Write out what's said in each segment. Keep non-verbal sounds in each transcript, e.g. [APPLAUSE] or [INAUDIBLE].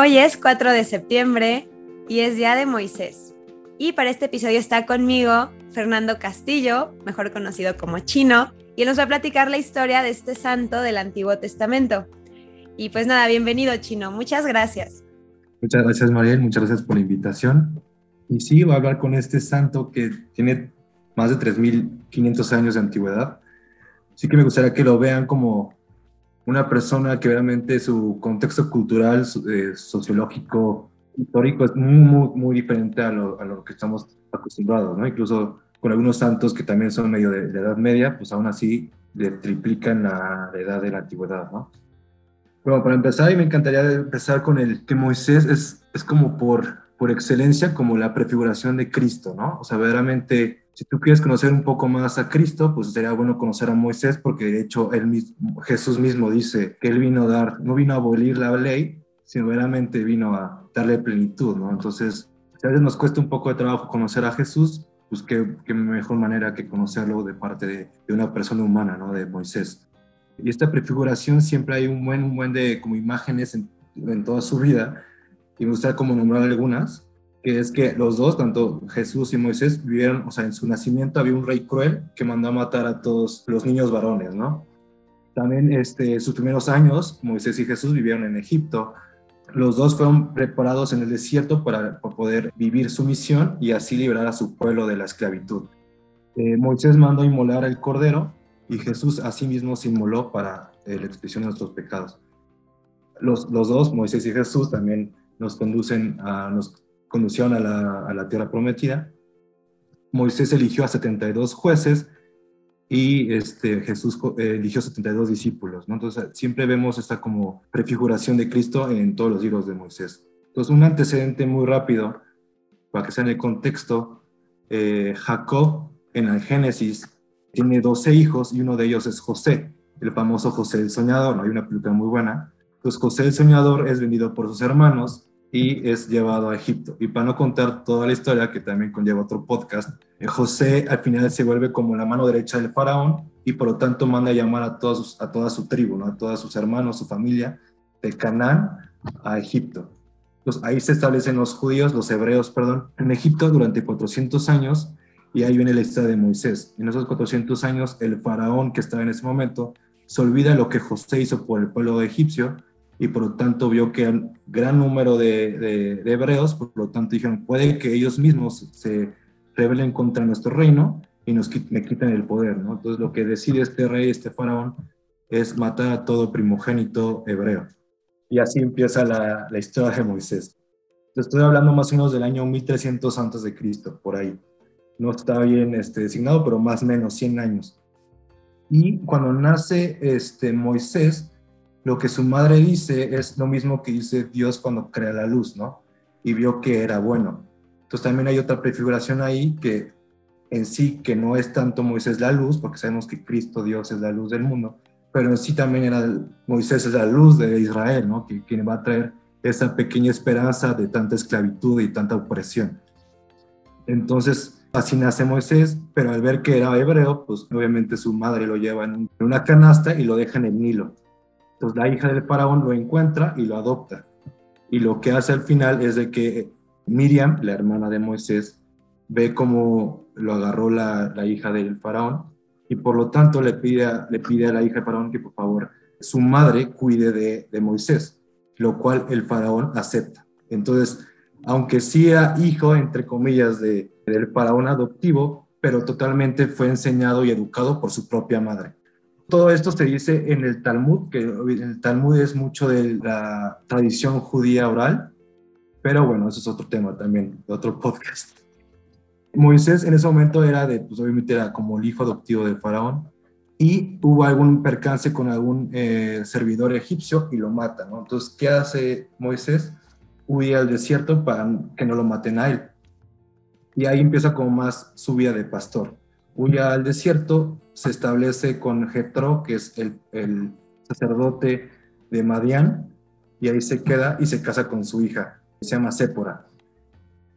Hoy es 4 de septiembre y es Día de Moisés. Y para este episodio está conmigo Fernando Castillo, mejor conocido como Chino, y él nos va a platicar la historia de este santo del Antiguo Testamento. Y pues nada, bienvenido Chino, muchas gracias. Muchas gracias Mariel, muchas gracias por la invitación. Y sí, voy a hablar con este santo que tiene más de 3.500 años de antigüedad. Sí que me gustaría que lo vean como una persona que realmente su contexto cultural, eh, sociológico, histórico es muy, muy, diferente a lo, a lo, que estamos acostumbrados, ¿no? Incluso con algunos santos que también son medio de, de edad media, pues aún así le triplican la, la, edad de la antigüedad, ¿no? Bueno, para empezar, y me encantaría empezar con el que Moisés es, es como por por excelencia como la prefiguración de Cristo, ¿no? O sea, verdaderamente, si tú quieres conocer un poco más a Cristo, pues sería bueno conocer a Moisés, porque de hecho él mismo, Jesús mismo dice que él vino a dar, no vino a abolir la ley, sino verdaderamente vino a darle plenitud, ¿no? Entonces, si a veces nos cuesta un poco de trabajo conocer a Jesús, pues qué, qué mejor manera que conocerlo de parte de, de, una persona humana, ¿no? De Moisés. Y esta prefiguración siempre hay un buen, un buen de como imágenes en, en toda su vida, y me gustaría como nombrar algunas, es que los dos, tanto Jesús y Moisés, vivieron, o sea, en su nacimiento había un rey cruel que mandó a matar a todos los niños varones, ¿no? También este, sus primeros años, Moisés y Jesús vivieron en Egipto. Los dos fueron preparados en el desierto para, poder vivir su misión y así liberar a su pueblo de la esclavitud. Eh, Moisés mandó inmolar el cordero y Jesús asimismo se inmoló para eh, la expiación de nuestros pecados. Los, los dos, Moisés y Jesús, también nos conducen a, conducción a la, tierra prometida. Moisés eligió a 72 jueces y este, Jesús eh, eligió 72 discípulos. ¿no? Entonces, siempre vemos esta como prefiguración de Cristo en todos los libros de Moisés. Entonces, un antecedente muy rápido, para que sea en el contexto, eh, Jacob en el Génesis tiene 12 hijos y uno de ellos es José, el famoso José el Soñador. Hay una película muy buena. Entonces, José el Soñador es vendido por sus hermanos y es llevado a Egipto. Y para no contar toda la historia, que también conlleva otro podcast, eh, José al final se vuelve como la mano derecha del faraón y por lo tanto manda a llamar a, todos, a toda su tribu, a todos sus hermanos, su familia, de Canaán a Egipto. Entonces ahí se establecen los judíos, los hebreos, perdón, en Egipto durante 400 años y ahí viene la historia de Moisés. En esos 400 años el faraón que estaba en ese momento se olvida lo que José hizo por el pueblo egipcio y por lo tanto vio que un gran número de, de, de, hebreos, por lo tanto dijeron, puede que ellos mismos se rebelen contra nuestro reino y nos me quiten el poder, ¿no? Entonces lo que decide este rey, este faraón, es matar a todo primogénito hebreo. Y así empieza la, la historia de Moisés. Estoy hablando más o menos del año 1300 antes de Cristo, por ahí. No está bien este, designado, pero más o menos 100 años. Y cuando nace este, Moisés, lo que su madre dice es lo mismo que dice Dios cuando crea la luz, ¿no? Y vio que era bueno. Entonces también hay otra prefiguración ahí que en sí que no es tanto Moisés la luz, porque sabemos que Cristo Dios es la luz del mundo, pero en sí también era Moisés es la luz de Israel, ¿no? Que quien va a traer esa pequeña esperanza de tanta esclavitud y tanta opresión. Entonces, así nace Moisés, pero al ver que era hebreo, pues obviamente su madre lo lleva en una canasta y lo deja en el Nilo. Entonces la hija del faraón lo encuentra y lo adopta. Y lo que hace al final es de que Miriam, la hermana de Moisés, ve cómo lo agarró la, la hija del faraón y por lo tanto le pide, a, le pide a la hija del faraón que por favor su madre cuide de, de Moisés, lo cual el faraón acepta. Entonces, aunque sí era hijo, entre comillas, de, del faraón adoptivo, pero totalmente fue enseñado y educado por su propia madre. Todo esto se dice en el Talmud, que el Talmud es mucho de la tradición judía oral, pero bueno, eso es otro tema también, otro podcast. Moisés en ese momento era de, pues obviamente era como el hijo adoptivo del faraón, y hubo algún percance con algún eh, servidor egipcio y lo mata, ¿no? Entonces, ¿qué hace Moisés? Huye al desierto para que no lo maten a él. Y ahí empieza como más su vida de pastor huye al desierto, se establece con Jetro, que es el, el, sacerdote de Madián, y ahí se queda y se casa con su hija, que se llama Sépora.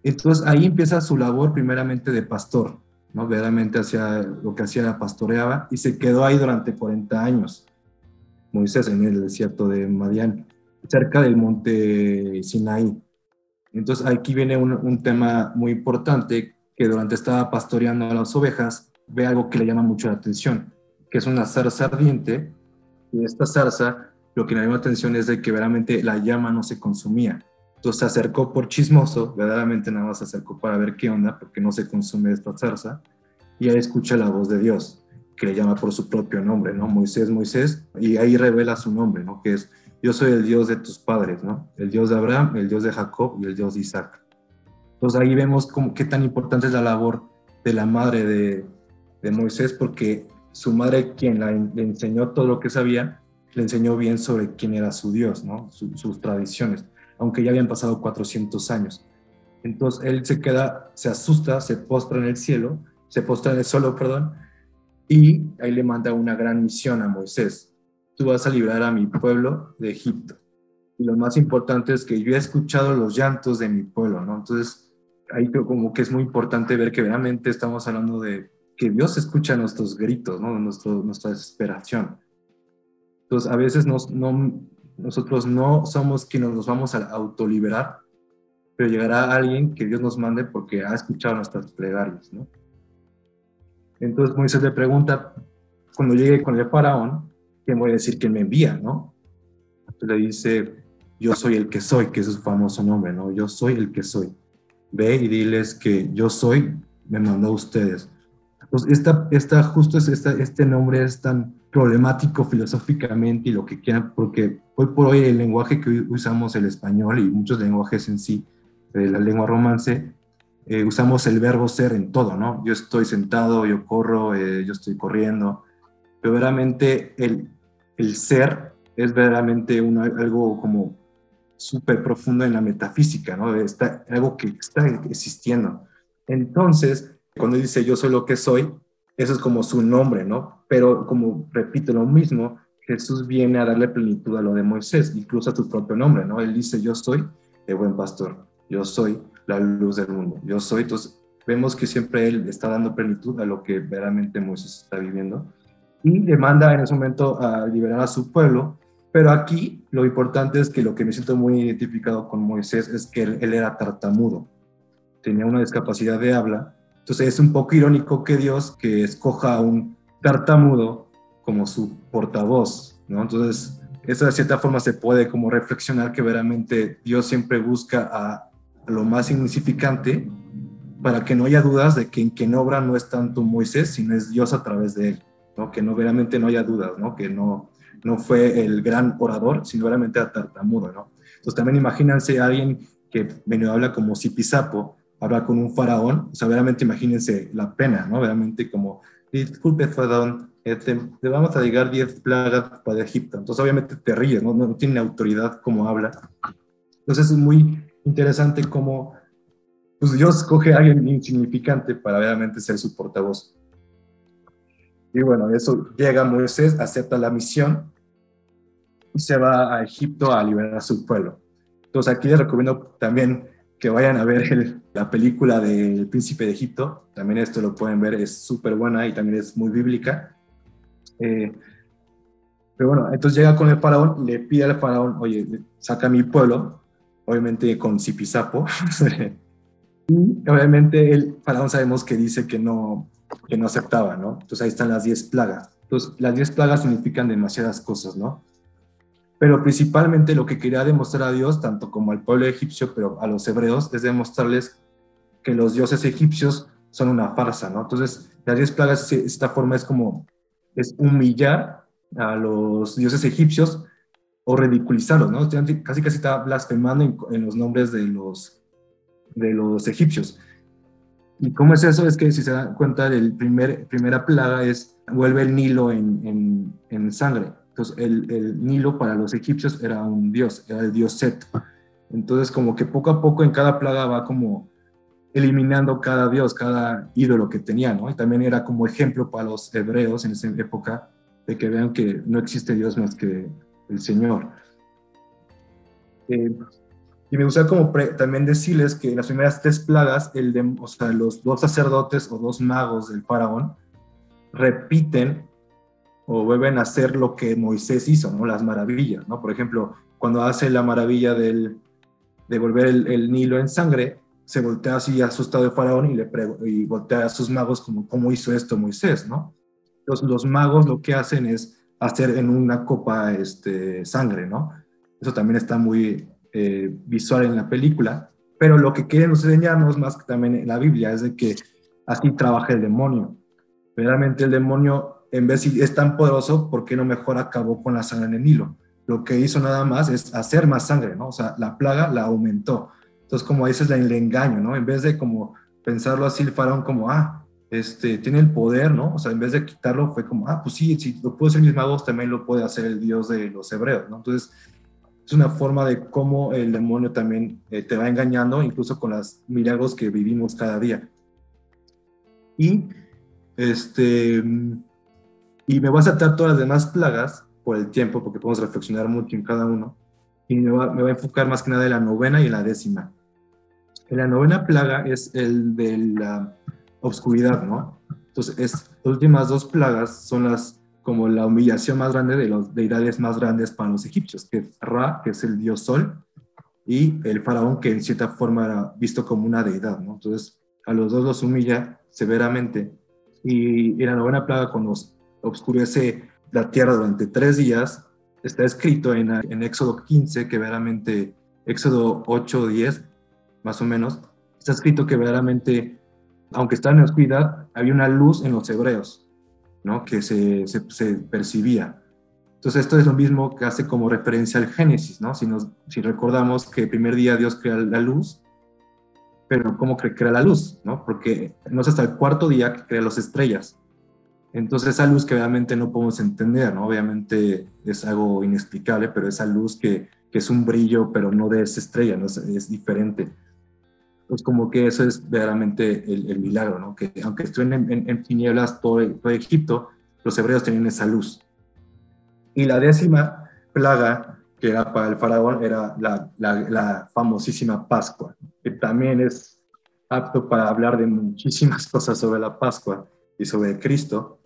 Entonces ahí empieza su labor primeramente de pastor, ¿no? Verdaderamente hacía lo que hacía pastoreaba y se quedó ahí durante 40 años, Moisés en el desierto de Madián. cerca del monte Sinaí. Entonces aquí viene un, un tema muy importante que durante estaba pastoreando a las ovejas, ve algo que le llama mucho la atención, que es una zarza ardiente, y esta zarza lo que le llama la atención es de que verdaderamente la llama no se consumía. Entonces se acercó por chismoso, verdaderamente nada más se acercó para ver qué onda, porque no se consume esta zarza, y ahí escucha la voz de Dios, que le llama por su propio nombre, ¿no? Moisés, Moisés, y ahí revela su nombre, ¿no? Que es, yo soy el Dios de tus padres, ¿no? El Dios de Abraham, el Dios de Jacob y el Dios de Isaac. Entonces ahí vemos cómo, qué tan importante es la labor de la madre de, de Moisés, porque su madre, quien le enseñó todo lo que sabía, le enseñó bien sobre quién era su Dios, ¿no? sus tradiciones, aunque ya habían pasado 400 años. Entonces él se queda, se asusta, se postra en el cielo, se postra en el suelo, perdón, y ahí le manda una gran misión a Moisés. Tú vas a librar a mi pueblo de Egipto. Y lo más importante es que yo he escuchado los llantos de mi pueblo, ¿no? Entonces, ahí como que es muy importante ver que realmente estamos hablando de que Dios escucha nuestros gritos, ¿no? Nuestro, nuestra desesperación. Entonces, a veces nos, no, nosotros no somos quienes nos vamos a autoliberar, pero llegará alguien que Dios nos mande porque ha escuchado nuestras plegarias, ¿no? Entonces Moisés le pregunta, cuando llegue con el faraón, ¿quién voy a decir que me envía, no? Entonces le dice, yo soy el que soy, que es su famoso nombre, ¿no? Yo soy el que soy. Ve y diles que yo soy, me mandó ustedes. Pues esta, esta, justo es esta, este nombre es tan problemático filosóficamente y lo que quieran, porque hoy por hoy el lenguaje que usamos, el español y muchos lenguajes en sí, de la lengua romance, eh, usamos el verbo ser en todo, ¿no? Yo estoy sentado, yo corro, eh, yo estoy corriendo, pero verdaderamente el, el ser es verdaderamente algo como súper profundo en la metafísica, ¿no? Está, algo que está existiendo. Entonces, cuando dice yo soy lo que soy, eso es como su nombre, ¿no? Pero como repito lo mismo, Jesús viene a darle plenitud a lo de Moisés, incluso a su propio nombre, ¿no? Él dice yo soy el buen pastor, yo soy la luz del mundo, yo soy. Entonces, vemos que siempre Él está dando plenitud a lo que verdaderamente Moisés está viviendo y demanda en ese momento a liberar a su pueblo pero aquí lo importante es que lo que me siento muy identificado con Moisés es que él, era tartamudo, tenía una discapacidad de habla. Entonces es un poco irónico que Dios que escoja a un tartamudo como su portavoz, ¿no? Entonces, eso de cierta forma se puede como reflexionar que verdaderamente Dios siempre busca a lo más insignificante para que no haya dudas de que en quien obra no es tanto Moisés, sino es Dios a través de él, ¿no? Que no verdaderamente no haya dudas, ¿no? Que no no fue el gran orador, sino realmente a tartamudo, ¿no? Entonces también imagínense a alguien que medio habla como Zipizapo, habla con un faraón, o sea, verdaderamente imagínense la pena, ¿no? Verdaderamente como, disculpe, faraón, este, le vamos a llegar 10 plagas para Egipto. Entonces obviamente te ríes, ¿no? No tiene autoridad como habla. Entonces es muy interesante cómo pues Dios coge a alguien insignificante para realmente ser su portavoz. Y bueno, eso llega Moisés, acepta la misión y se va a Egipto a liberar a su pueblo. Entonces aquí les recomiendo también que vayan a ver la película del príncipe de Egipto. También esto lo pueden ver, es súper buena y también es muy bíblica. Eh, pero bueno, entonces llega con el faraón, le pide al faraón, oye, saca mi pueblo, obviamente con Zipizapo. [LAUGHS] y obviamente el faraón sabemos que dice que no, que no aceptaba, ¿no? Entonces ahí están las 10 plagas. Entonces las 10 plagas significan demasiadas cosas, ¿no? Pero principalmente lo que quería demostrar a Dios, tanto como al pueblo egipcio, pero a los hebreos, es demostrarles que los dioses egipcios son una farsa, ¿no? Entonces las 10 plagas, esta forma es como, es humillar a los dioses egipcios o ridiculizarlos, ¿no? Casi casi está blasfemando en, en los nombres de los, de los egipcios. ¿Y cómo es eso? Es que si se dan cuenta, el primer, primera plaga es, vuelve el Nilo en, en, sangre. Entonces, el, Nilo para los egipcios era un dios, era el dios Set. Entonces, como que poco a poco en cada plaga va como eliminando cada dios, cada ídolo que tenía, ¿no? Y también era como ejemplo para los hebreos en esa época de que vean que no existe Dios más que el Señor. Eh, y me gustaría como también decirles que las primeras tres plagas, el de, o sea, los dos sacerdotes o dos magos del faraón repiten o vuelven a hacer lo que Moisés hizo, ¿no? Las maravillas, ¿no? Por ejemplo, cuando hace la maravilla del, de volver el, Nilo en sangre, se voltea así asustado de Faraón y le y voltea a sus magos como, ¿cómo hizo esto Moisés? ¿no? Los, los magos lo que hacen es hacer en una copa este, sangre, ¿no? Eso también está muy eh, visual en la película, pero lo que quieren enseñarnos más que también en la Biblia es de que así trabaja el demonio. Realmente el demonio, en vez de es tan poderoso, ¿por qué no mejor acabó con la sangre en el Nilo? Lo que hizo nada más es hacer más sangre, ¿no? O sea, la plaga la aumentó. Entonces, como ese es el engaño, ¿no? En vez de como pensarlo así, el faraón como, ah, este, tiene el poder, ¿no? O sea, en vez de quitarlo, fue como, ah, pues sí, si lo puede hacer mis magos, también lo puede hacer el Dios de los hebreos, ¿no? Entonces, es una forma de cómo el demonio también eh, te va engañando, incluso con los milagros que vivimos cada día. Y, este, y me voy a saltar todas las demás plagas por el tiempo, porque podemos reflexionar mucho en cada uno, y me voy a, a enfocar más que nada en la novena y en la décima. la novena plaga es el de la obscuridad, ¿no? Entonces, es, las últimas dos plagas son las como la humillación más grande de las deidades más grandes para los egipcios, que es Ra, que es el dios sol, y el faraón, que en cierta forma era visto como una deidad, ¿no? Entonces, a los dos los humilla severamente. Y en la novena plaga, cuando oscurece la tierra durante tres días, está escrito en, en Éxodo 15, que veramente, Éxodo 8, 10, más o menos, está escrito que verdaderamente, aunque está en oscuridad, había una luz en los hebreos. ¿no? que se, se, percibía. Entonces esto es lo mismo que hace como referencia al Génesis, ¿no? Si, si recordamos que el primer día Dios crea la luz, pero ¿cómo crea la luz? ¿no? Porque no es hasta el cuarto día que crea las estrellas. Entonces esa luz que obviamente no podemos entender, ¿no? Obviamente es algo inexplicable, pero esa luz que, que es un brillo, pero no de esa estrella, ¿no? es, es diferente pues como que eso es verdaderamente el, milagro, ¿no? Que aunque estuvieran en, tinieblas todo, todo, Egipto, los hebreos tenían esa luz. Y la décima plaga que era para el faraón era la, la, famosísima Pascua, que también es apto para hablar de muchísimas [LAUGHS] cosas sobre la Pascua y sobre Cristo,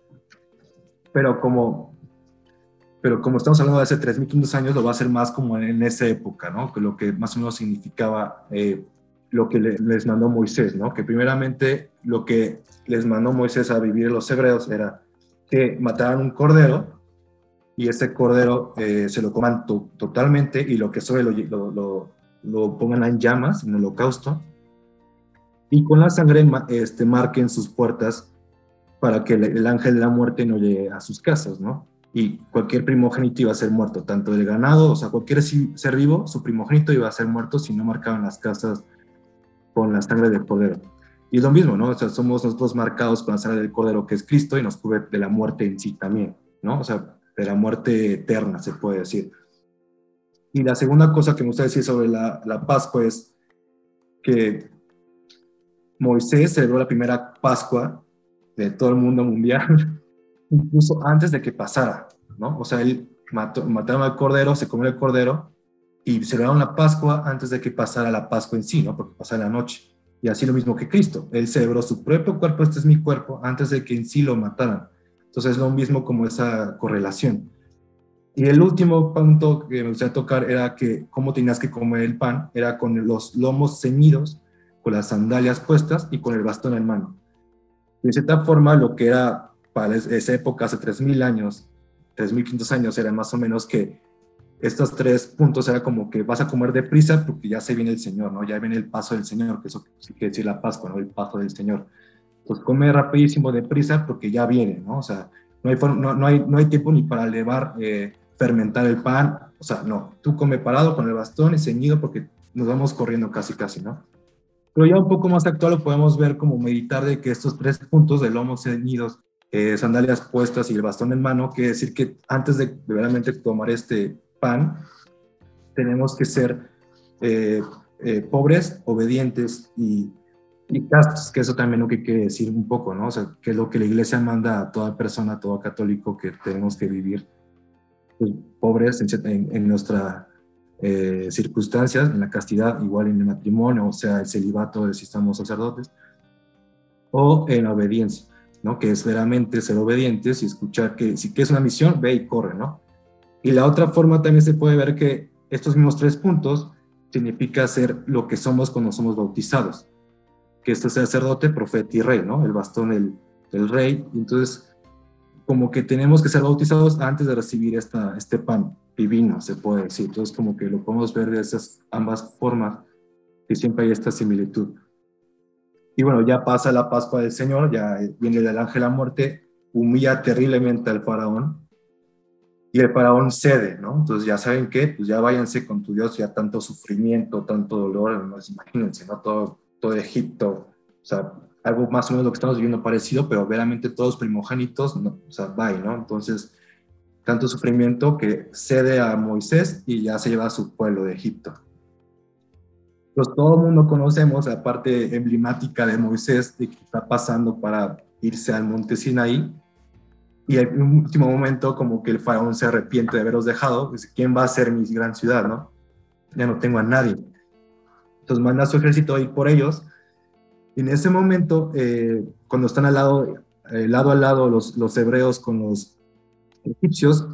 pero como pero como estamos hablando de hace 3.500 años, lo va a hacer más como en, esa época, ¿no? Que lo que más o menos significaba eh, lo que les mandó Moisés, ¿no? Que primeramente lo que les mandó Moisés a vivir los hebreos era que mataran un cordero y ese cordero eh, se lo coman totalmente y lo que sobre lo, lo, lo, pongan en llamas, en el holocausto, y con la sangre este, marquen sus puertas para que el, ángel de la muerte no llegue a sus casas, ¿no? Y cualquier primogénito iba a ser muerto, tanto del ganado, o sea, cualquier ser vivo, su primogénito iba a ser muerto si no marcaban las casas con la sangre del Cordero. Y es lo mismo, ¿no? O sea, somos nosotros marcados con la sangre del Cordero que es Cristo y nos cubre de la muerte en sí también, ¿no? O sea, de la muerte eterna, se puede decir. Y la segunda cosa que me gusta decir sobre la, la Pascua es que Moisés celebró la primera Pascua de todo el mundo mundial, [LAUGHS] incluso antes de que pasara, ¿no? O sea, él mató, mataron al cordero, se comió el cordero y celebraron la Pascua antes de que pasara la Pascua en sí, ¿no? Porque pasara la noche. Y así lo mismo que Cristo. Él celebró su propio cuerpo, este es mi cuerpo, antes de que en sí lo mataran. Entonces es lo mismo como esa correlación. Y el último punto que me gustaría tocar era que cómo tenías que comer el pan, era con los lomos ceñidos, con las sandalias puestas y con el bastón en mano. De cierta forma, lo que era para esa época, hace 3.000 años, 3.500 años, era más o menos que estos tres puntos era como que vas a comer deprisa porque ya se viene el Señor, ¿no? Ya viene el paso del Señor, que eso quiere decir la Pascua, ¿no? El paso del Señor. Pues come rapidísimo deprisa porque ya viene, ¿no? O sea, no hay, no, no hay, no hay tiempo ni para elevar, eh, fermentar el pan, o sea, no, tú come parado con el bastón y ceñido porque nos vamos corriendo casi, casi, ¿no? Pero ya un poco más actual lo podemos ver como meditar de que estos tres puntos de lomo ceñidos, eh, sandalias puestas y el bastón en mano, quiere decir que antes de verdaderamente tomar este pan, tenemos que ser eh, eh, pobres, obedientes y, y, castos, que eso también lo que quiere decir un poco, ¿no? O sea, que es lo que la iglesia manda a toda persona, a todo católico, que tenemos que vivir pues, pobres en, en, nuestras eh, circunstancias, en la castidad, igual en el matrimonio, o sea, el celibato si estamos sacerdotes, o en obediencia, ¿no? Que es veramente ser obedientes y escuchar que si quieres una misión, ve y corre, ¿no? Y la otra forma también se puede ver que estos mismos tres puntos significa ser lo que somos cuando somos bautizados, que este sacerdote, profeta y rey, ¿no? El bastón del, del rey. Entonces, como que tenemos que ser bautizados antes de recibir esta, este pan divino, se puede decir. Entonces, como que lo podemos ver de esas ambas formas, que siempre hay esta similitud. Y bueno, ya pasa la Pascua del Señor, ya viene el ángel a muerte, humilla terriblemente al faraón, y el faraón cede, ¿no? Entonces ya saben qué, pues ya váyanse con tu Dios, ya tanto sufrimiento, tanto dolor, ¿no? imagínense, ¿no? Todo, todo Egipto, o sea, algo más o menos lo que estamos viviendo parecido, pero veramente todos primogénitos, ¿no? o sea, bye, ¿no? Entonces, tanto sufrimiento que cede a Moisés y ya se lleva a su pueblo de Egipto. Pues todo el mundo conocemos la parte emblemática de Moisés, de que está pasando para irse al monte Sinaí, y en un último momento como que el faraón se arrepiente de haberos dejado, dice, ¿quién va a ser mi gran ciudad, no? Ya no tengo a nadie. Entonces manda a su ejército a ir por ellos, y en ese momento, eh, cuando están al lado, eh, lado a lado los, los hebreos con los egipcios,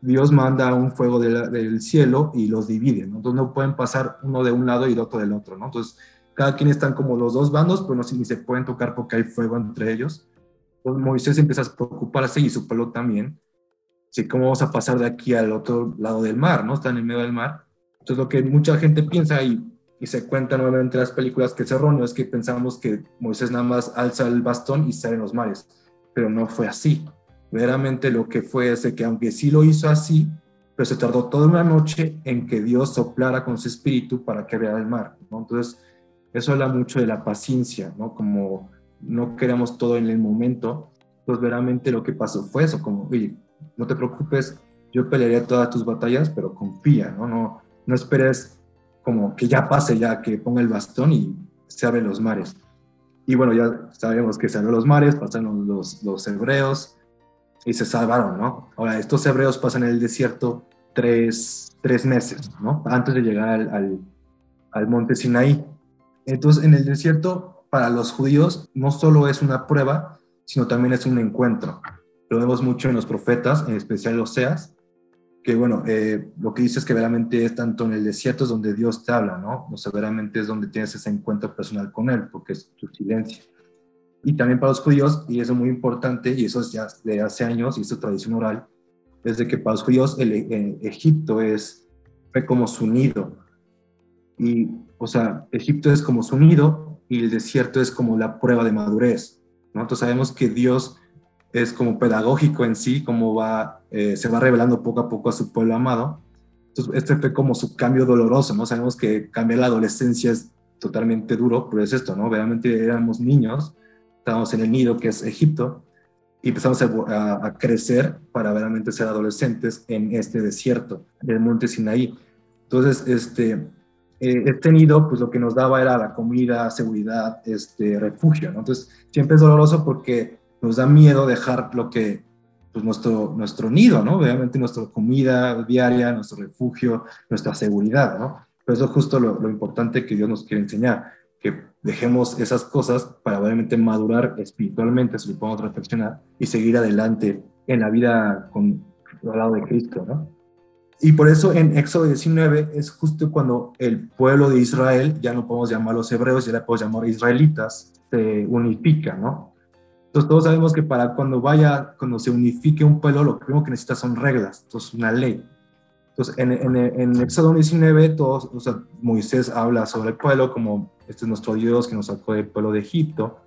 Dios manda un fuego del cielo y los divide, ¿no? Entonces no pueden pasar uno de un lado y el otro del otro, ¿no? Entonces cada quien están como los dos bandos, pero no se pueden tocar porque hay fuego entre ellos. Entonces Moisés empieza a preocuparse y su pueblo también. Así cómo vamos a pasar de aquí al otro lado del mar, ¿no? Están en medio del mar. Entonces lo que mucha gente piensa y y se cuenta nuevamente en las películas que es erróneo, es que pensamos que Moisés nada más alza el bastón y sale en los mares, pero no fue así. Veramente lo que fue es que aunque sí lo hizo así, pero se tardó toda una noche en que Dios soplara con su espíritu para que vea el mar. ¿no? Entonces, eso habla mucho de la paciencia, ¿no? Como no queremos todo en el momento, pues veramente lo que pasó fue eso, como, oye, no te preocupes, yo pelearé todas tus batallas, pero confía, ¿no? No, no esperes como que ya pase, ya que ponga el bastón y se abren los mares. Y bueno, ya sabemos que se abrieron los mares, pasaron los, los hebreos y se salvaron, ¿no? Ahora, estos hebreos pasan en el desierto tres, tres meses, ¿no? Antes de llegar al, al, monte Sinaí. Entonces, en el desierto, para los judíos, no solo es una prueba, sino también es un encuentro. Lo vemos mucho en los profetas, en especial Oseas, que bueno, eh, lo que dice es que veramente es tanto en el desierto es donde Dios te habla, ¿no? O sea, veramente es donde tienes ese encuentro personal con Él, porque es tu silencio. Y también para los judíos, y eso es muy importante, y eso es ya de hace años, y es tradición oral, es de que para los judíos el, Egipto es, fue como su nido. Y, o sea, Egipto es como su nido y el desierto es como la prueba de madurez, ¿no? Entonces sabemos que Dios es como pedagógico en sí, como va, eh, se va revelando poco a poco a su pueblo amado. Entonces, este fue como su cambio doloroso, ¿no? Sabemos que cambiar la adolescencia es totalmente duro, pero es esto, ¿no? Realmente éramos niños, estábamos en el nido que es Egipto, y empezamos a, crecer para verdaderamente ser adolescentes en este desierto del monte Sinaí. Entonces, este, eh, este nido, pues lo que nos daba era la comida, seguridad, este, refugio, ¿no? Entonces, siempre es doloroso porque nos da miedo dejar lo que, pues nuestro, nuestro nido, ¿no? Obviamente nuestra comida diaria, nuestro refugio, nuestra seguridad, ¿no? Pero eso es justo lo, lo importante que Dios nos quiere enseñar, que dejemos esas cosas para obviamente madurar espiritualmente, si lo podemos reflexionar, y seguir adelante en la vida con, al lado de Cristo, ¿no? Y por eso en Éxodo 19 es justo cuando el pueblo de Israel, ya no podemos llamarlos hebreos, ya le podemos llamar israelitas, se unifica, ¿no? Entonces todos sabemos que para cuando vaya, cuando se unifique un pueblo, lo primero que necesita son reglas, entonces una ley. Entonces en, en, en Éxodo 19, todos, o sea, Moisés habla sobre el pueblo como este es nuestro Dios que nos sacó del pueblo de Egipto.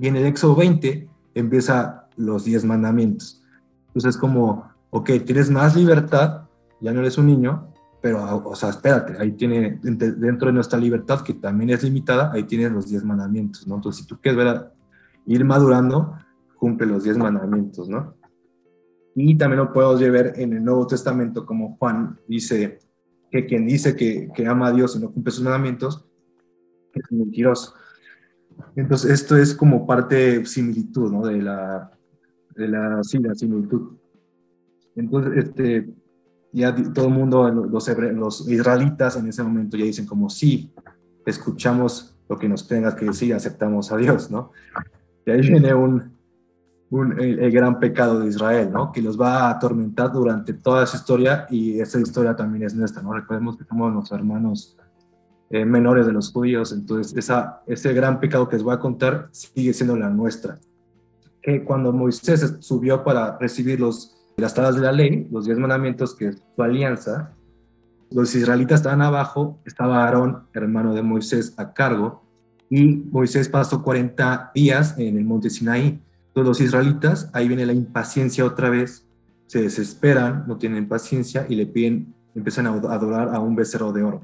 Y en el Éxodo 20 empieza los 10 mandamientos. Entonces es como, ok, tienes más libertad, ya no eres un niño, pero, o sea, espérate, ahí tiene, dentro de nuestra libertad, que también es limitada, ahí tienes los 10 mandamientos, ¿no? Entonces, si tú quieres ver ir madurando, cumple los diez mandamientos, ¿no? Y también lo podemos ver en el Nuevo Testamento, como Juan dice que quien dice que, que ama a Dios y no cumple sus mandamientos es mentiroso. Entonces, esto es como parte similitud, ¿no? De la, de la, sí, la similitud. Entonces, este, ya todo el mundo, los, los israelitas en ese momento ya dicen como, sí, escuchamos lo que nos tenga que decir, aceptamos a Dios, ¿no? Y ahí viene un, el, gran pecado de Israel, ¿no? Que los va a atormentar durante toda esa historia y esa historia también es nuestra, ¿no? Recordemos que somos los hermanos eh, menores de los judíos, entonces esa, ese gran pecado que les voy a contar sigue siendo la nuestra. Que cuando Moisés subió para recibir los, las tablas de la ley, los diez mandamientos, que es su alianza, los israelitas estaban abajo, estaba Aarón, hermano de Moisés, a cargo, y Moisés pasó 40 días en el monte Sinaí todos los israelitas, ahí viene la impaciencia otra vez, se desesperan, no tienen paciencia y le piden, empiezan a adorar a un becerro de oro.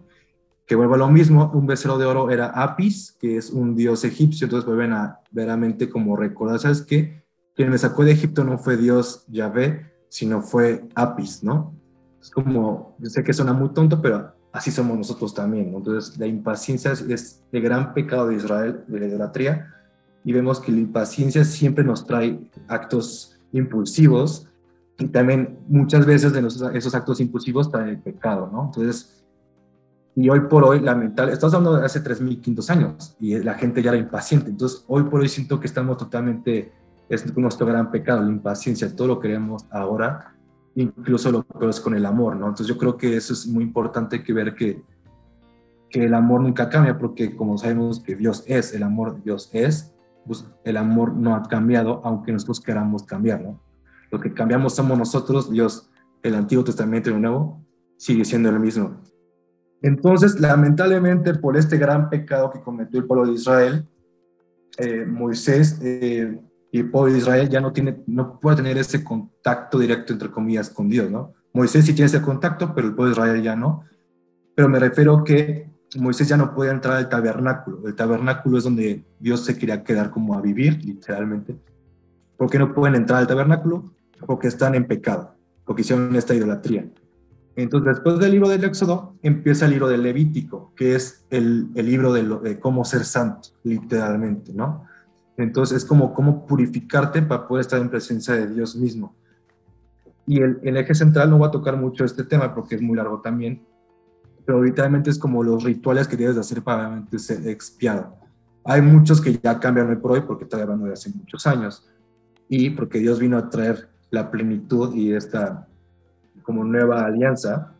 Que vuelva lo mismo, un becerro de oro era Apis, que es un dios egipcio, entonces vuelven a veramente como recordar, ¿sabes qué? Quien me sacó de Egipto no fue Dios Yahvé, sino fue Apis, ¿no? Es como, yo sé que suena muy tonto, pero así somos nosotros también, ¿no? Entonces la impaciencia es, es el gran pecado de Israel, de la idolatría, y vemos que la impaciencia siempre nos trae actos impulsivos y también muchas veces de esos actos impulsivos traen el pecado, ¿no? Entonces, y hoy por hoy, lamentable, estamos hablando de hace 3.500 años y la gente ya era impaciente, entonces hoy por hoy siento que estamos totalmente, es nuestro gran pecado, la impaciencia, todo lo queremos ahora, incluso lo que es con el amor, ¿no? Entonces yo creo que eso es muy importante que ver que, que el amor nunca cambia, porque como sabemos que Dios es, el amor de Dios es, pues el amor no ha cambiado, aunque nosotros queramos cambiarlo. Lo que cambiamos somos nosotros, Dios, el Antiguo Testamento y el Nuevo, sigue siendo el mismo. Entonces, lamentablemente, por este gran pecado que cometió el pueblo de Israel, eh, Moisés eh, y el pueblo de Israel ya no, tiene, no puede tener ese contacto directo, entre comillas, con Dios, ¿no? Moisés sí tiene ese contacto, pero el pueblo de Israel ya no. Pero me refiero que Moisés ya no podía entrar al tabernáculo. El tabernáculo es donde Dios se quería quedar como a vivir, literalmente. ¿Por qué no pueden entrar al tabernáculo? Porque están en pecado, porque hicieron esta idolatría. Entonces, después del libro del Éxodo, empieza el libro del Levítico, que es el, libro de, cómo ser santo, literalmente, ¿no? Entonces, es como cómo purificarte para poder estar en presencia de Dios mismo. Y el, el eje central no va a tocar mucho este tema porque es muy largo también, pero literalmente es como los rituales que debes hacer para ser expiado. Hay muchos que ya cambian hoy por hoy porque está hablando de hace muchos años y porque Dios vino a traer la plenitud y esta como nueva alianza.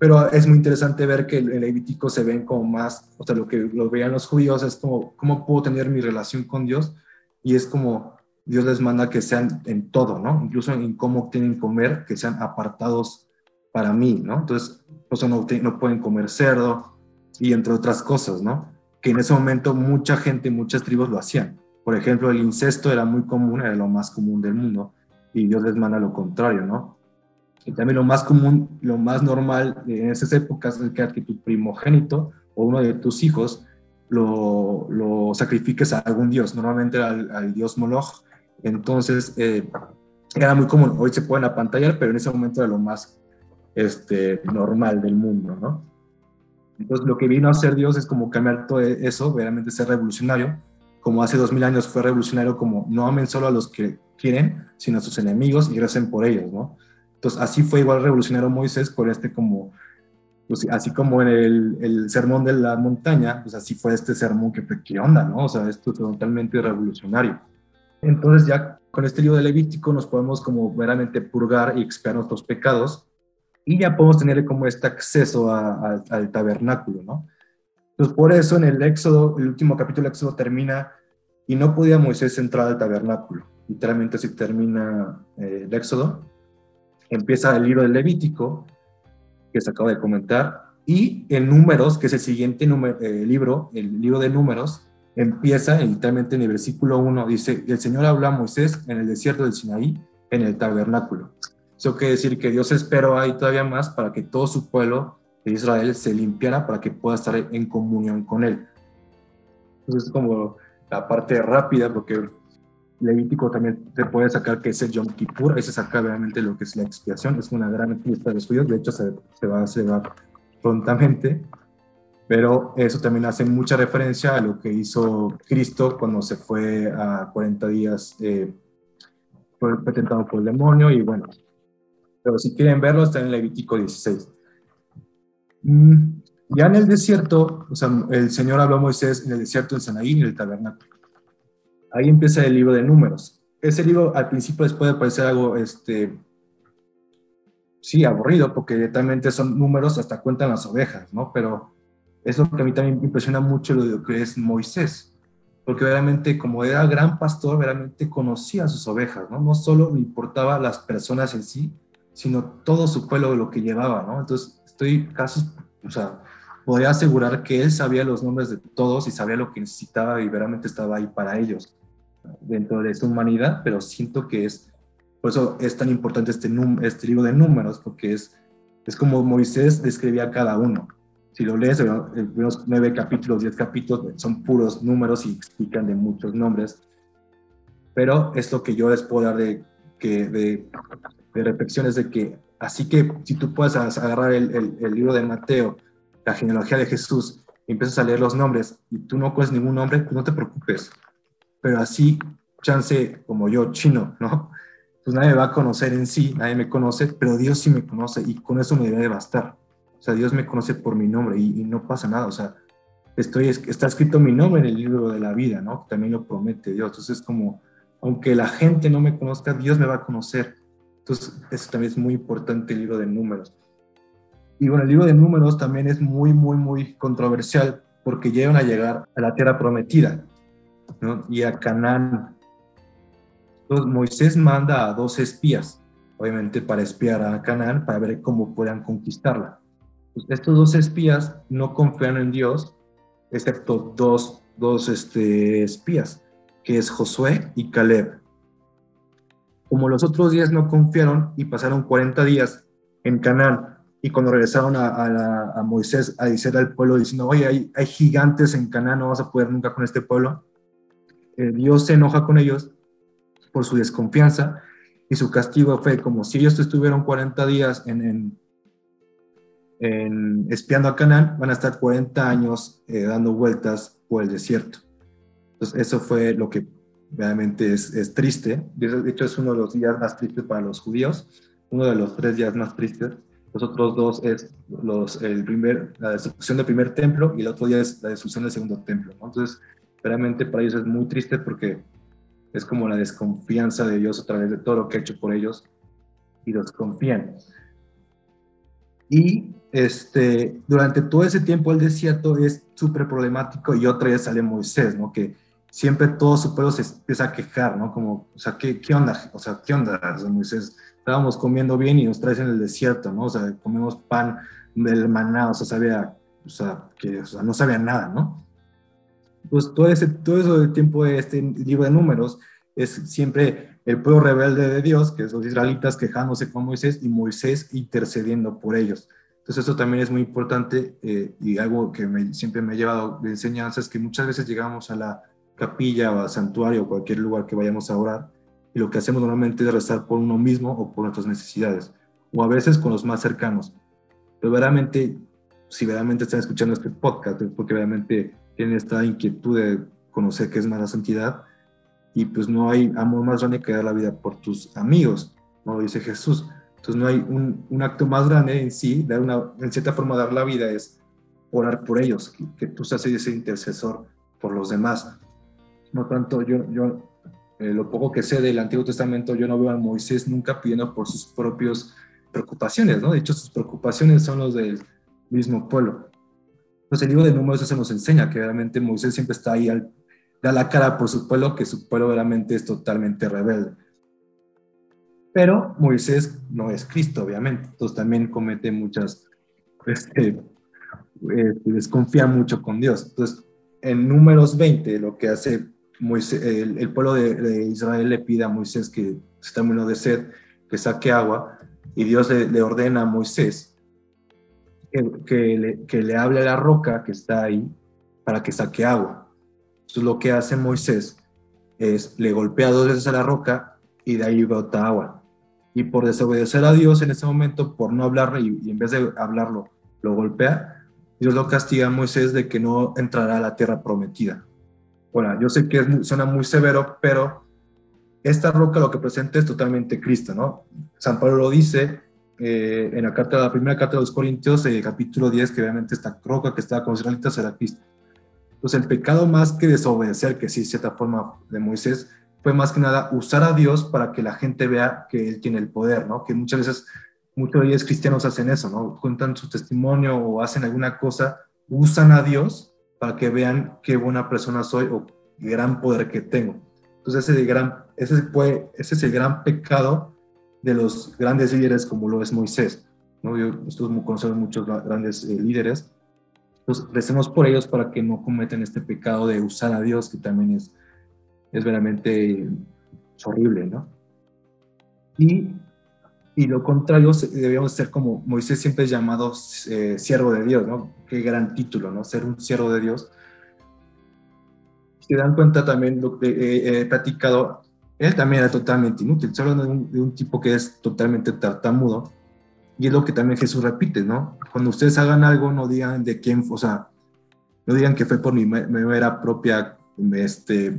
Pero es muy interesante ver que el Levítico se ven como más, o sea, lo que lo veían los judíos es como, ¿cómo puedo tener mi relación con Dios? Y es como Dios les manda que sean en todo, ¿no? Incluso en cómo tienen comer, que sean apartados para mí, ¿no? Entonces, no, pueden comer cerdo y entre otras cosas, ¿no? Que en ese momento mucha gente, muchas tribus lo hacían. Por ejemplo, el incesto era muy común, era lo más común del mundo y Dios les manda lo contrario, ¿no? Y también lo más común, lo más normal en esas épocas es que tu primogénito o uno de tus hijos lo, sacrifiques a algún dios, normalmente al, al dios Moloch. Entonces, eh, era muy común. Hoy se pueden apantallar, pero en ese momento era lo más este, normal del mundo, ¿no? Entonces lo que vino a hacer Dios es como cambiar todo eso, verdaderamente ser revolucionario, como hace dos mil años fue revolucionario, como no amen solo a los que quieren, sino a sus enemigos y recen por ellos, ¿no? Entonces así fue igual revolucionario Moisés por este como, pues, así como en el, el, sermón de la montaña, pues así fue este sermón que ¿qué onda, no? O sea, esto es totalmente revolucionario. Entonces ya con este libro de Levítico nos podemos como verdaderamente purgar y expiar nuestros pecados y ya podemos tener como este acceso al tabernáculo, ¿no? Entonces, por eso en el Éxodo, el último capítulo del Éxodo termina, y no podía Moisés entrar al tabernáculo. Literalmente así termina eh, el Éxodo. Empieza el libro del Levítico, que se acaba de comentar, y en Números, que es el siguiente eh, libro, el libro de Números, empieza literalmente en el versículo 1, dice, el Señor habló a Moisés en el desierto del Sinaí, en el tabernáculo. Eso quiere decir que Dios esperó ahí todavía más para que todo su pueblo de Israel se limpiara para que pueda estar en comunión con Él. Entonces es como la parte rápida, porque Levítico también te puede sacar que es el Yom Kippur, ahí se saca realmente lo que es la expiación, es una gran fiesta de los judíos, de hecho se, se va a celebrar prontamente, pero eso también hace mucha referencia a lo que hizo Cristo cuando se fue a 40 días, eh, tentado por el demonio y bueno, pero si quieren verlo está en Levítico 16. Mm, ya en el desierto, o sea, el Señor habló a Moisés en el desierto de Sanaí, en el tabernáculo. Ahí empieza el libro de números. ese libro al principio les puede parecer algo, este, sí, aburrido, porque directamente son números, hasta cuentan las ovejas, ¿no? Pero es lo que a mí también me impresiona mucho lo que es Moisés, porque realmente como era gran pastor, realmente conocía a sus ovejas, ¿no? No solo le importaba las personas en sí, sino todo su pueblo, lo que llevaba, ¿no? Entonces, estoy casi, o sea, podría asegurar que él sabía los nombres de todos y sabía lo que necesitaba y verdaderamente estaba ahí para ellos dentro de su humanidad, pero siento que es, por eso es tan importante este, este libro de números, porque es, es como Moisés describía a cada uno. Si lo lees, los primeros nueve capítulos, diez capítulos son puros números y explican de muchos nombres, pero es lo que yo les puedo dar de, que, de, de reflexiones de que, así que si tú puedes agarrar el, el, el libro de Mateo, la genealogía de Jesús, y empiezas a leer los nombres y tú no conoces ningún nombre, pues no te preocupes. Pero así, chance como yo, chino, ¿no? Pues nadie me va a conocer en sí, nadie me conoce, pero Dios sí me conoce y con eso me debe bastar. O sea, Dios me conoce por mi nombre y, no pasa nada. O sea, estoy, está escrito mi nombre en el libro de la vida, ¿no? También lo promete Dios. Entonces es como, aunque la gente no me conozca, Dios me va a conocer. Entonces, eso también es muy importante el libro de números. Y bueno, el libro de números también es muy, muy, muy controversial porque llegan a llegar a la tierra prometida y a Canaán. Entonces, Moisés manda a dos espías, obviamente para espiar a Canaán, para ver cómo puedan conquistarla. Estos dos espías no confían en Dios, excepto dos, dos este, espías, que es Josué y Caleb. Como los otros días no confiaron y pasaron 40 días en Canaán y cuando regresaron a, Moisés a decir al pueblo diciendo, oye, hay, gigantes en Canaán, no vas a poder nunca con este pueblo, eh, Dios se enoja con ellos por su desconfianza y su castigo fue como si ellos estuvieron 40 días en, en, espiando a Canaán, van a estar 40 años eh, dando vueltas por el desierto. Entonces, eso fue lo que realmente es, es triste. De hecho, es uno de los días más tristes para los judíos, uno de los tres días más tristes los otros dos es los, el primer, la destrucción del primer templo y el otro día es la destrucción del segundo templo. Entonces, realmente para ellos es muy triste porque es como la desconfianza de Dios a través de todo lo que ha hecho por ellos y los confían. Y este, durante todo ese tiempo el desierto es súper problemático y otra vez sale Moisés, ¿no? Que siempre todo su pueblo se empieza a quejar, ¿no? Como, o sea, ¿qué, qué onda? O sea, ¿qué onda, Moisés? estábamos comiendo bien y nos traes en el desierto, ¿no? O sea, comemos pan del maná, o sea, sabía, o sea, que o sea, no sabía nada, ¿no? Pues todo, ese, todo eso del tiempo de este libro de números es siempre el pueblo rebelde de Dios, que es los israelitas quejándose con Moisés y Moisés intercediendo por ellos. Entonces eso también es muy importante eh, y algo que me, siempre me ha llevado de enseñanza es que muchas veces llegamos a la capilla o al santuario o cualquier lugar que vayamos a orar y lo que hacemos normalmente es rezar por uno mismo o por nuestras necesidades, o a veces con los más cercanos. Pero verdaderamente, si verdaderamente están escuchando este podcast, es porque verdaderamente tienen esta inquietud de conocer qué es más la santidad, y pues no hay amor más grande que dar la vida por tus amigos, ¿no? Dice Jesús. Entonces no hay un, un acto más grande en sí, dar una, en cierta forma dar la vida es orar por ellos, que, que tú seas ese intercesor por los demás. No tanto, yo, yo eh, lo poco que sé del Antiguo Testamento, yo no veo a Moisés nunca pidiendo por sus propias preocupaciones, ¿no? De hecho, sus preocupaciones son los del mismo pueblo. Entonces, el libro de Números eso nos enseña que realmente Moisés siempre está ahí, da la cara por su pueblo, que su pueblo realmente es totalmente rebelde. Pero Moisés no es Cristo, obviamente, entonces también comete muchas, este, eh, desconfía mucho con Dios. Entonces, en Números 20, lo que hace el, pueblo de, Israel le pide a Moisés que está muriendo de sed, que saque agua, y Dios le, ordena a Moisés que, le, hable a la roca que está ahí para que saque agua. Entonces lo que hace Moisés es le golpea dos veces a la roca y de ahí brota agua. Y por desobedecer a Dios en ese momento, por no hablarle y, en vez de hablarlo, lo golpea, Dios lo castiga a Moisés de que no entrará a la tierra prometida. Bueno, yo sé que suena muy severo, pero esta roca lo que presenta es totalmente Cristo, ¿no? San Pablo lo dice eh, en la, carta, la primera carta de los Corintios, eh, capítulo 10, que obviamente esta roca que estaba con los israelitas era Cristo. Entonces, el pecado más que desobedecer, que sí, cierta forma de Moisés, fue más que nada usar a Dios para que la gente vea que Él tiene el poder, ¿no? Que muchas veces, muchos de ellos cristianos hacen eso, ¿no? Cuentan su testimonio o hacen alguna cosa, usan a Dios para que vean qué buena persona soy o qué gran poder que tengo. Entonces ese, gran, ese, fue, ese es el gran pecado de los grandes líderes como lo es Moisés. ¿no? Yo, conocemos muchos grandes eh, líderes. Entonces recemos por ellos para que no cometen este pecado de usar a Dios, que también es, es verdaderamente horrible, ¿no? Y, y lo contrario, debíamos ser como Moisés siempre es llamado eh, siervo de Dios, ¿no? Qué gran título, ¿no? Ser un siervo de Dios. Si dan cuenta también lo que he platicado, él también era totalmente inútil, solo de un, de un tipo que es totalmente tartamudo. Y es lo que también Jesús repite, ¿no? Cuando ustedes hagan algo, no digan de quién, o sea, no digan que fue por mi mera propia este,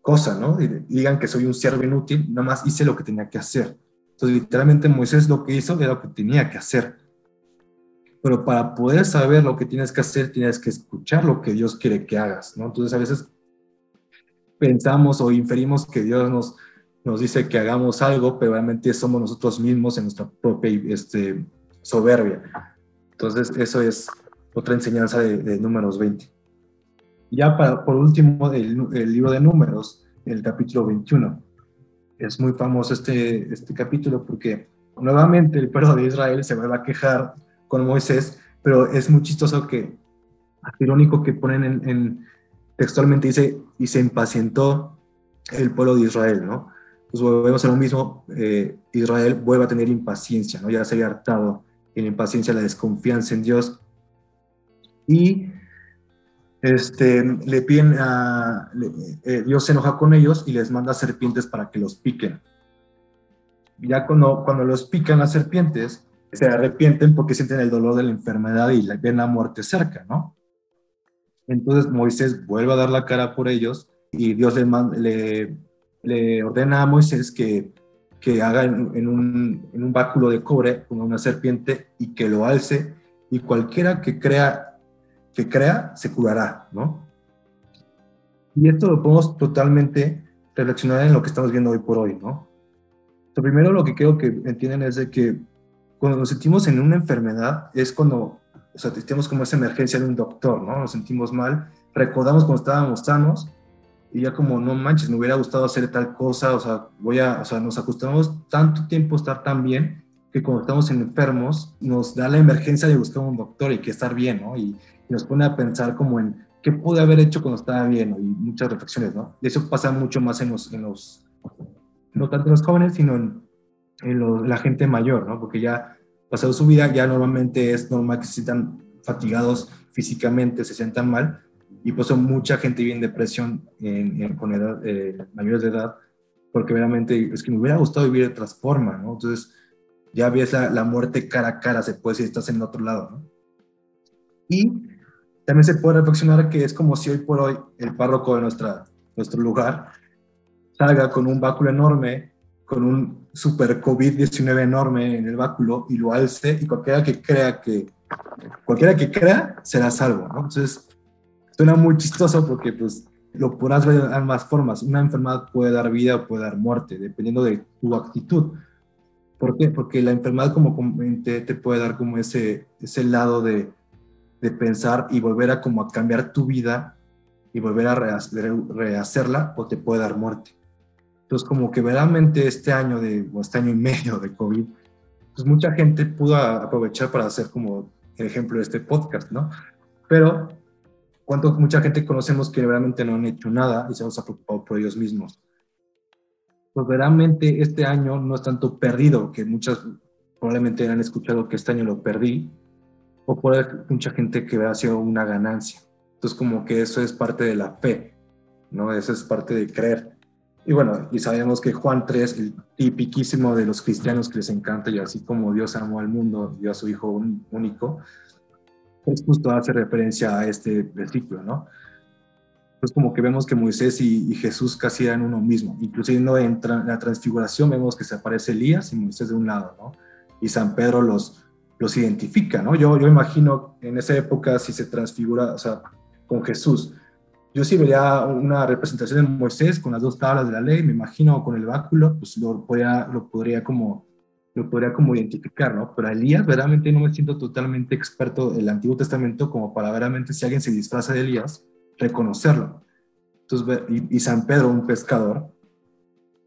cosa, ¿no? Digan que soy un siervo inútil, nada más hice lo que tenía que hacer. Entonces, literalmente Moisés lo que hizo era lo que tenía que hacer. Pero para poder saber lo que tienes que hacer, tienes que escuchar lo que Dios quiere que hagas, ¿no? Entonces, a veces pensamos o inferimos que Dios nos, nos dice que hagamos algo, pero realmente somos nosotros mismos en nuestra propia este, soberbia. Entonces, eso es otra enseñanza de, Números 20. Ya para, por último, el, el, libro de Números, el capítulo 21. Es muy famoso este, este capítulo porque nuevamente el pueblo de Israel se va a quejar con Moisés, pero es muy chistoso que, irónico que ponen en textualmente dice, y se impacientó el pueblo de Israel, ¿no? Pues volvemos a lo mismo, eh, Israel vuelve a tener impaciencia, ¿no? Ya se había hartado en impaciencia, la desconfianza en Dios. Y este, le piden a, eh, Dios se enoja con ellos y les manda serpientes para que los piquen. Ya cuando, cuando los pican las serpientes, se arrepienten porque sienten el dolor de la enfermedad y ven la muerte cerca, ¿no? Entonces Moisés vuelve a dar la cara por ellos y Dios le, ordena a Moisés que, que haga en, un, en, un, báculo de cobre una serpiente y que lo alce y cualquiera que crea, que crea se curará, ¿no? Y esto lo podemos totalmente reflexionar en lo que estamos viendo hoy por hoy, ¿no? Lo primero lo que quiero que entiendan es de que cuando nos sentimos en una enfermedad es cuando o sea, tenemos como esa emergencia de un doctor, ¿no? Nos sentimos mal, recordamos cuando estábamos sanos y ya como, no manches, me hubiera gustado hacer tal cosa, o sea, voy a, o sea, nos acostumbramos tanto tiempo a estar tan bien que cuando estamos enfermos nos da la emergencia de buscar un doctor y que estar bien, ¿no? Y, nos pone a pensar como en qué pude haber hecho cuando estaba bien. Y muchas reflexiones, ¿no? Y eso pasa mucho más en los, en los no tanto en los jóvenes, sino en, en la gente mayor, ¿no? Porque ya pasado su vida, ya normalmente es normal que se sientan fatigados físicamente, se sientan mal, y pues son mucha gente vive en depresión en, con edad, eh, mayores de edad, porque realmente es que me hubiera gustado vivir de otra forma, ¿no? Entonces, ya ves la, la, muerte cara a cara, se puede decir, estás en el otro lado, ¿no? Y también se puede reflexionar que es como si hoy por hoy el párroco de nuestra, nuestro lugar salga con un báculo enorme con un super COVID-19 enorme en el báculo y lo alce y cualquiera que crea que, cualquiera que crea será salvo, ¿no? Entonces, suena muy chistoso porque pues lo podrás ver de ambas formas. Una enfermedad puede dar vida o puede dar muerte, dependiendo de tu actitud. ¿Por qué? Porque la enfermedad, como comenté, te puede dar como ese, ese lado de, de pensar y volver a como a cambiar tu vida y volver a rehacerla o te puede dar muerte. Entonces, como que verdaderamente este año, de, o este año y medio de COVID, pues mucha gente pudo aprovechar para hacer como el ejemplo de este podcast, ¿no? Pero, ¿cuánto mucha gente conocemos que realmente no han hecho nada y se han preocupado por ellos mismos? Pues verdaderamente este año no es tanto perdido, que muchas probablemente han escuchado que este año lo perdí, o por mucha gente que ha sido una ganancia. Entonces, como que eso es parte de la fe, ¿no? Eso es parte de creer. Y bueno, y sabemos que Juan 3, el tipiquísimo de los cristianos que les encanta, y así como Dios amó al mundo, dio a su Hijo único, es justo hace referencia a este versículo, ¿no? Pues como que vemos que Moisés y, Jesús casi eran uno mismo. Inclusive en la transfiguración vemos que se aparece Elías y Moisés de un lado, ¿no? Y San Pedro los, los identifica, ¿no? Yo, yo imagino en esa época si se transfigura, o sea, con Jesús, yo sí vería una representación de Moisés con las dos tablas de la ley, me imagino, con el báculo, pues lo podría, lo podría como lo podría como identificar, ¿no? Pero Elías, verdaderamente no me siento totalmente experto del Antiguo Testamento como para verdaderamente si alguien se disfraza de Elías, reconocerlo. Entonces, y, y San Pedro, un pescador,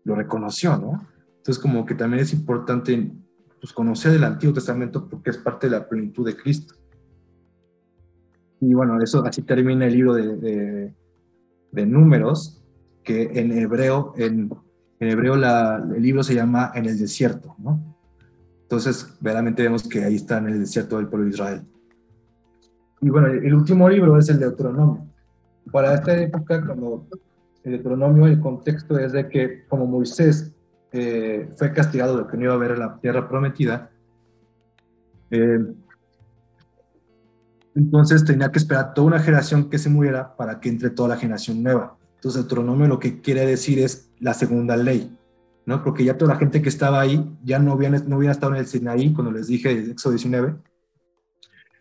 lo reconoció, ¿no? Entonces, como que también es importante pues, conocer el Antiguo Testamento porque es parte de la plenitud de Cristo. Y bueno, eso así termina el libro de, de, números, que en hebreo, en, en hebreo la, el libro se llama En el desierto, ¿no? Entonces, verdaderamente vemos que ahí está en el desierto del pueblo de Israel. Y bueno, el último libro es el Deuteronomio. Para esta época, cuando el Deuteronomio, el contexto es de que como Moisés eh, fue castigado de que no iba a ver la tierra prometida, eh, entonces tenía que esperar toda una generación que se muriera para que entre toda la generación nueva. Entonces, Deuteronomio lo que quiere decir es la segunda ley. ¿no? Porque ya toda la gente que estaba ahí ya no habían, no había estado en el Sinaí cuando les dije Éxodo 19,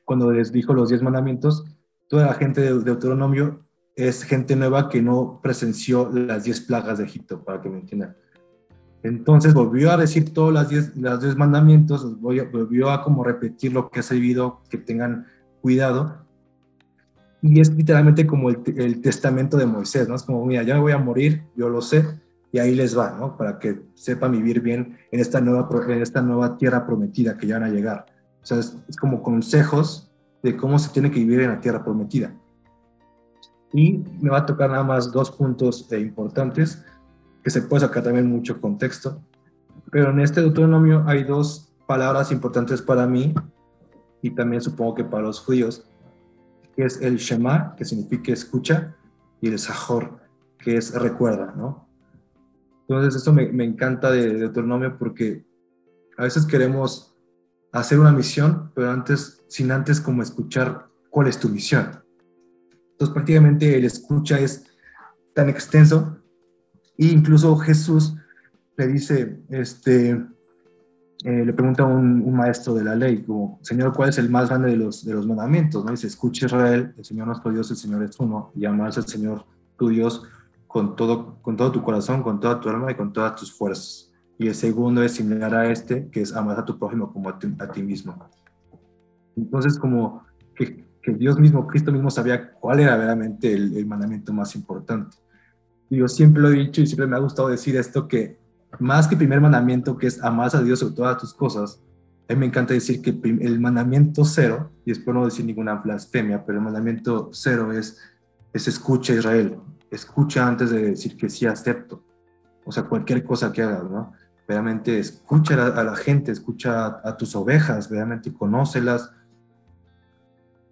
cuando les dijo los diez mandamientos, toda la gente de Deuteronomio es gente nueva que no presenció las diez plagas de Egipto, para que me entiendan. Entonces volvió a decir todos las diez, las diez mandamientos, volvió a como repetir lo que ha servido, que tengan cuidado. Y es literalmente como el, testamento de Moisés, ¿no? Es como, mira, ya voy a morir, yo lo sé, y ahí les va, ¿no? Para que sepan vivir bien en esta nueva, tierra prometida que ya van a llegar. O sea, es, como consejos de cómo se tiene que vivir en la tierra prometida. Y me va a tocar nada más dos puntos eh, importantes, que se puede sacar también mucho contexto. Pero en este Deuteronomio hay dos palabras importantes para mí y también supongo que para los judíos, que es el Shema, que significa escucha, y el Sahor, que es recuerda, ¿no? Entonces, esto me, me encanta de, de Deuteronomio porque a veces queremos hacer una misión, pero antes, sin antes como escuchar cuál es tu misión. Entonces, prácticamente el escucha es tan extenso e incluso Jesús le dice, este, eh, le pregunta a un, maestro de la ley, como, Señor, ¿cuál es el más grande de los, de los mandamientos? ¿no? Dice, escucha Israel, el Señor nuestro Dios, el Señor es uno, y amarse al Señor tu Dios con todo, con todo tu corazón, con toda tu alma y con todas tus fuerzas. Y el segundo es similar a este, que es amar a tu prójimo como a ti, mismo. Entonces, como que, Dios mismo, Cristo mismo sabía cuál era verdaderamente el, mandamiento más importante. Yo siempre lo he dicho y siempre me ha gustado decir esto, que más que primer mandamiento, que es amar a Dios sobre todas tus cosas, a mí me encanta decir que el mandamiento cero, y espero no decir ninguna blasfemia, pero el mandamiento cero es, es escucha Israel, escucha antes de decir que sí acepto. O sea, cualquier cosa que hagas, ¿no? Realmente escucha a la, gente, escucha a, tus ovejas, realmente conócelas.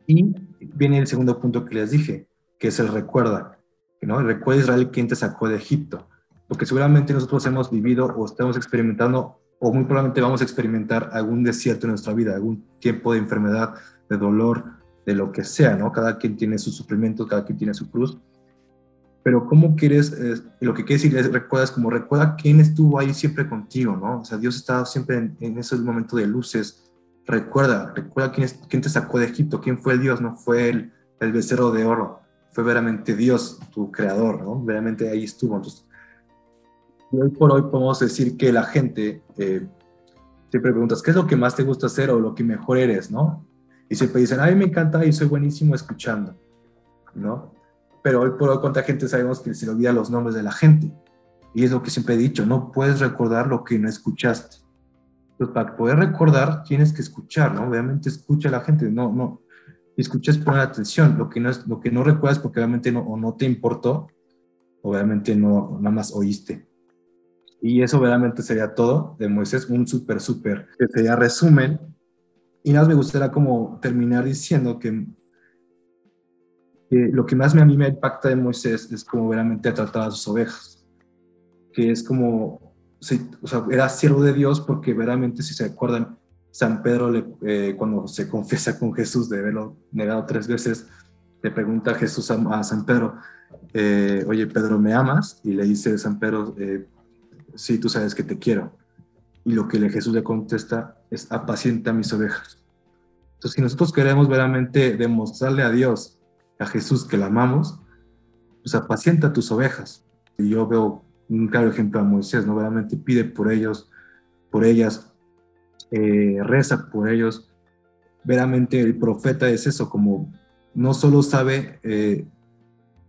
Y viene el segundo punto que les dije, que es el recuerda, ¿no? Recuerda Israel quién te sacó de Egipto. Porque seguramente nosotros hemos vivido o estamos experimentando, o muy probablemente vamos a experimentar algún desierto en nuestra vida, algún tiempo de enfermedad, de dolor, de lo que sea, ¿no? Cada quien tiene su sufrimiento, cada quien tiene su cruz pero ¿cómo quieres, eh, lo que quiere decir es, recuerdas como recuerda quién estuvo ahí siempre contigo, ¿no? O sea, Dios estaba siempre en, en ese momento de luces. Recuerda, recuerda quién, es, quién te sacó de Egipto, quién fue el Dios, no fue el, el becerro de oro, fue veramente Dios, tu creador, ¿no? Veramente ahí estuvo. Entonces, hoy por hoy podemos decir que la gente eh, siempre preguntas, ¿qué es lo que más te gusta hacer o lo que mejor eres, ¿no? Y siempre dicen, a mí me encanta y soy buenísimo escuchando, ¿no? pero hoy por hoy cuánta gente sabemos que se le olvida los nombres de la gente. Y es lo que siempre he dicho, no puedes recordar lo que no escuchaste. Entonces, para poder recordar, tienes que escuchar, ¿no? Obviamente escucha a la gente, no, no. Escuchas, poner atención. Lo que no, es, lo que no recuerdas porque obviamente no, o no te importó, obviamente no, nada más oíste. Y eso verdaderamente sería todo de Moisés, un súper, súper, que sería resumen. Y nada más me gustaría como terminar diciendo que lo que más me, a mí me impacta de Moisés es como veramente ha tratado a sus ovejas, que es como, o sea, era siervo de Dios porque veramente, si se acuerdan, San Pedro, eh, cuando se [LAUGHS] confiesa con Jesús de haberlo negado tres veces, le pregunta a Jesús a, San Pedro, eh, oye Pedro, ¿me amas? Y le dice San Pedro, eh, sí, tú sabes que te quiero. Y lo que le, Jesús le contesta es, apacienta mis ovejas. Entonces, si nosotros queremos veramente demostrarle a Dios a Jesús que la amamos, pues apacienta tus ovejas. Y yo veo un claro ejemplo a Moisés, ¿no? Verdaderamente pide por ellos, por ellas, eh, reza por ellos. Veramente el profeta es eso, como no solo sabe eh,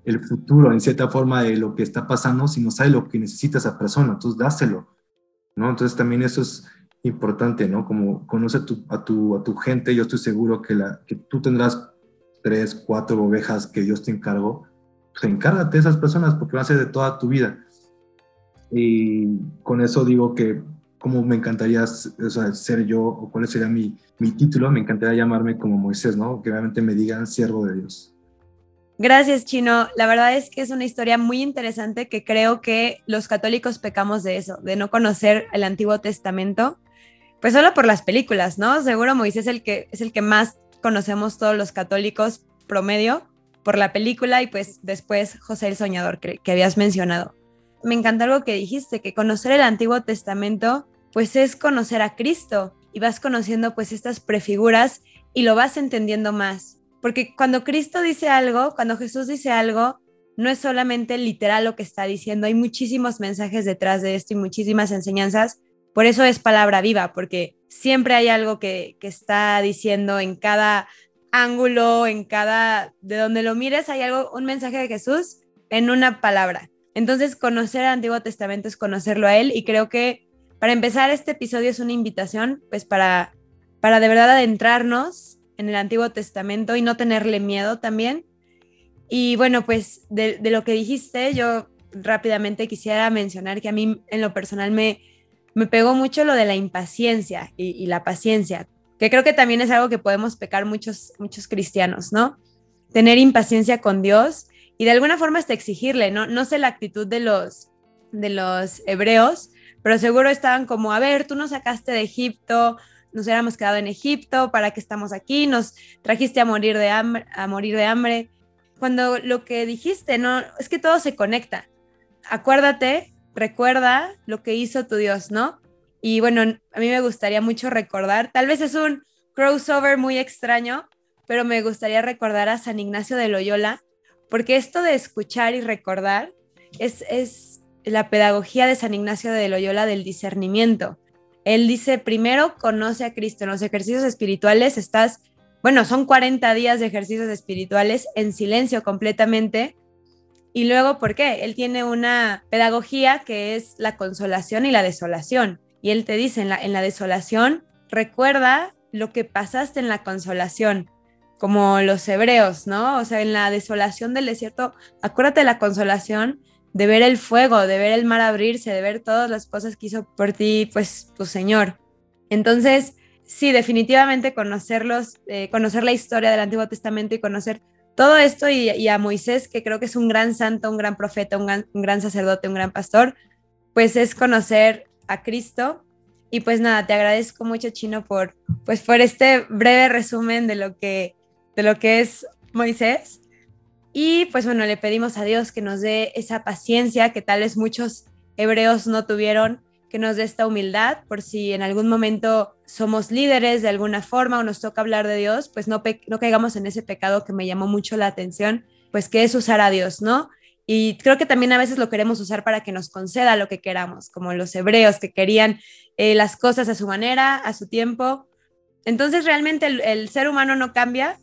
el futuro en cierta forma de lo que está pasando, sino sabe lo que necesita esa persona, entonces dáselo, ¿no? Entonces también eso es importante, ¿no? Como conoce a tu, a tu, a tu gente, yo estoy seguro que, tú tendrás tres, cuatro ovejas que Dios te encargó, pues encárgate de esas personas porque van a ser de toda tu vida. Y con eso digo que como me encantaría ser yo, o cuál sería mi, mi título, me encantaría llamarme como Moisés, ¿no? Que realmente me digan siervo de Dios. Gracias, Chino. La verdad es que es una historia muy interesante que creo que los católicos pecamos de eso, de no conocer el Antiguo Testamento, pues solo por las películas, ¿no? Seguro Moisés es el que, es el que más conocemos todos los católicos promedio por la película y pues después José el Soñador que, que habías mencionado. Me encanta algo que dijiste, que conocer el Antiguo Testamento pues es conocer a Cristo y vas conociendo pues estas prefiguras y lo vas entendiendo más porque cuando Cristo dice algo, cuando Jesús dice algo, no es solamente literal lo que está diciendo, hay muchísimos mensajes detrás de esto y muchísimas enseñanzas. Por eso es palabra viva, porque siempre hay algo que, está diciendo en cada ángulo, en cada, de donde lo mires, hay algo, un mensaje de Jesús en una palabra. Entonces, conocer el Antiguo Testamento es conocerlo a Él y creo que para empezar este episodio es una invitación, pues para, para de verdad adentrarnos en el Antiguo Testamento y no tenerle miedo también. Y bueno, pues de, lo que dijiste, yo rápidamente quisiera mencionar que a mí en lo personal me, me pegó mucho lo de la impaciencia y, la paciencia, que creo que también es algo que podemos pecar muchos, muchos cristianos, ¿no? Tener impaciencia con Dios y de alguna forma hasta exigirle, ¿no? No sé la actitud de los, de los hebreos, pero seguro estaban como, a ver, tú nos sacaste de Egipto, nos hubiéramos quedado en Egipto, ¿para qué estamos aquí? Nos trajiste a morir de hambre, a morir de hambre. Cuando lo que dijiste, no, es que todo se conecta. Acuérdate, recuerda lo que hizo tu Dios, ¿no? Y bueno, a mí me gustaría mucho recordar, tal vez es un crossover muy extraño, pero me gustaría recordar a San Ignacio de Loyola, porque esto de escuchar y recordar es, es la pedagogía de San Ignacio de Loyola del discernimiento. Él dice, primero conoce a Cristo. En los ejercicios espirituales estás, bueno, son 40 días de ejercicios espirituales en silencio completamente. Y luego, ¿por qué? Él tiene una pedagogía que es la consolación y la desolación. Y él te dice, en la, en la desolación, recuerda lo que pasaste en la consolación, como los hebreos, ¿no? O sea, en la desolación del desierto, acuérdate de la consolación de ver el fuego, de ver el mar abrirse, de ver todas las cosas que hizo por ti, pues tu Señor. Entonces, sí, definitivamente conocerlos, eh, conocer la historia del Antiguo Testamento y conocer todo esto y, a Moisés, que creo que es un gran santo, un gran profeta, un gran, sacerdote, un gran pastor, pues es conocer a Cristo. Y pues nada, te agradezco mucho, Chino, por, pues por este breve resumen de lo que, de lo que es Moisés. Y pues bueno, le pedimos a Dios que nos dé esa paciencia que tal vez muchos hebreos no tuvieron, que nos dé esta humildad por si en algún momento somos líderes de alguna forma o nos toca hablar de Dios, pues no, no caigamos en ese pecado que me llamó mucho la atención, pues que es usar a Dios, ¿no? Y creo que también a veces lo queremos usar para que nos conceda lo que queramos, como los hebreos que querían eh, las cosas a su manera, a su tiempo. Entonces realmente el ser humano no cambia,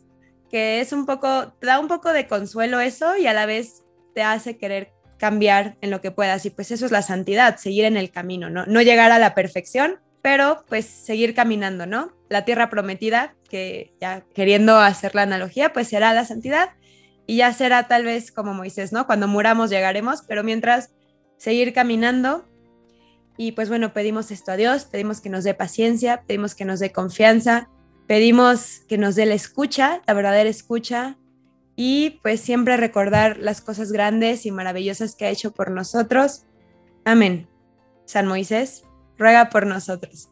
que es un poco, te da un poco de consuelo eso y a la vez te hace querer cambiar en lo que puedas. Y pues eso es la santidad, seguir en el camino, ¿no? No llegar a la perfección, pero pues seguir caminando, ¿no? La tierra prometida, que ya queriendo hacer la analogía, pues será la santidad y ya será tal vez como Moisés, ¿no? Cuando muramos llegaremos, pero mientras seguir caminando. Y pues bueno, pedimos esto a Dios, pedimos que nos dé paciencia, pedimos que nos dé confianza, Pedimos que nos dé la escucha, la verdadera escucha, y pues siempre recordar las cosas grandes y maravillosas que ha hecho por nosotros. Amén. San Moisés, ruega por nosotros.